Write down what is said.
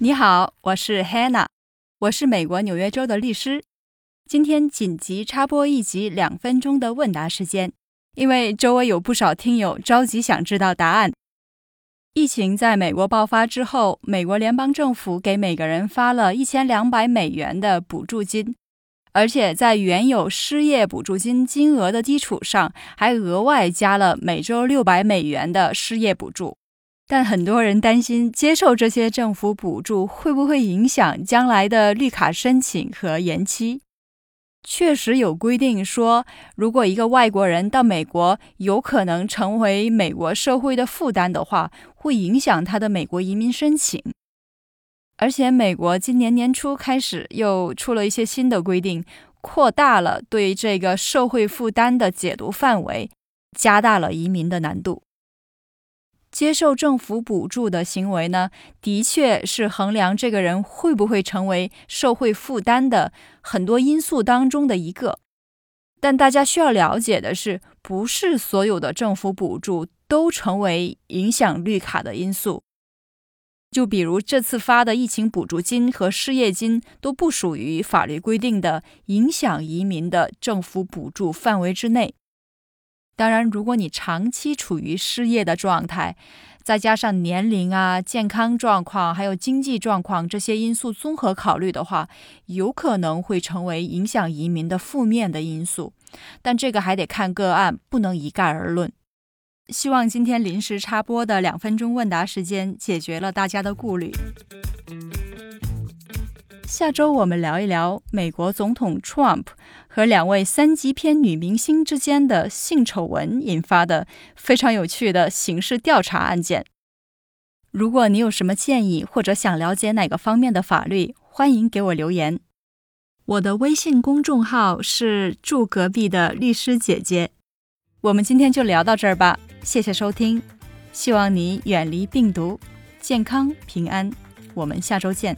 你好，我是 Hannah，我是美国纽约州的律师。今天紧急插播一集两分钟的问答时间，因为周围有不少听友着急想知道答案。疫情在美国爆发之后，美国联邦政府给每个人发了一千两百美元的补助金，而且在原有失业补助金金额的基础上，还额外加了每周六百美元的失业补助。但很多人担心，接受这些政府补助会不会影响将来的绿卡申请和延期？确实有规定说，如果一个外国人到美国，有可能成为美国社会的负担的话，会影响他的美国移民申请。而且，美国今年年初开始又出了一些新的规定，扩大了对这个社会负担的解读范围，加大了移民的难度。接受政府补助的行为呢，的确是衡量这个人会不会成为社会负担的很多因素当中的一个。但大家需要了解的是，不是所有的政府补助都成为影响绿卡的因素。就比如这次发的疫情补助金和失业金都不属于法律规定的影响移民的政府补助范围之内。当然，如果你长期处于失业的状态，再加上年龄啊、健康状况还有经济状况这些因素综合考虑的话，有可能会成为影响移民的负面的因素。但这个还得看个案，不能一概而论。希望今天临时插播的两分钟问答时间解决了大家的顾虑。下周我们聊一聊美国总统 Trump 和两位三级片女明星之间的性丑闻引发的非常有趣的刑事调查案件。如果你有什么建议或者想了解哪个方面的法律，欢迎给我留言。我的微信公众号是住隔壁的律师姐姐。我们今天就聊到这儿吧，谢谢收听，希望你远离病毒，健康平安。我们下周见。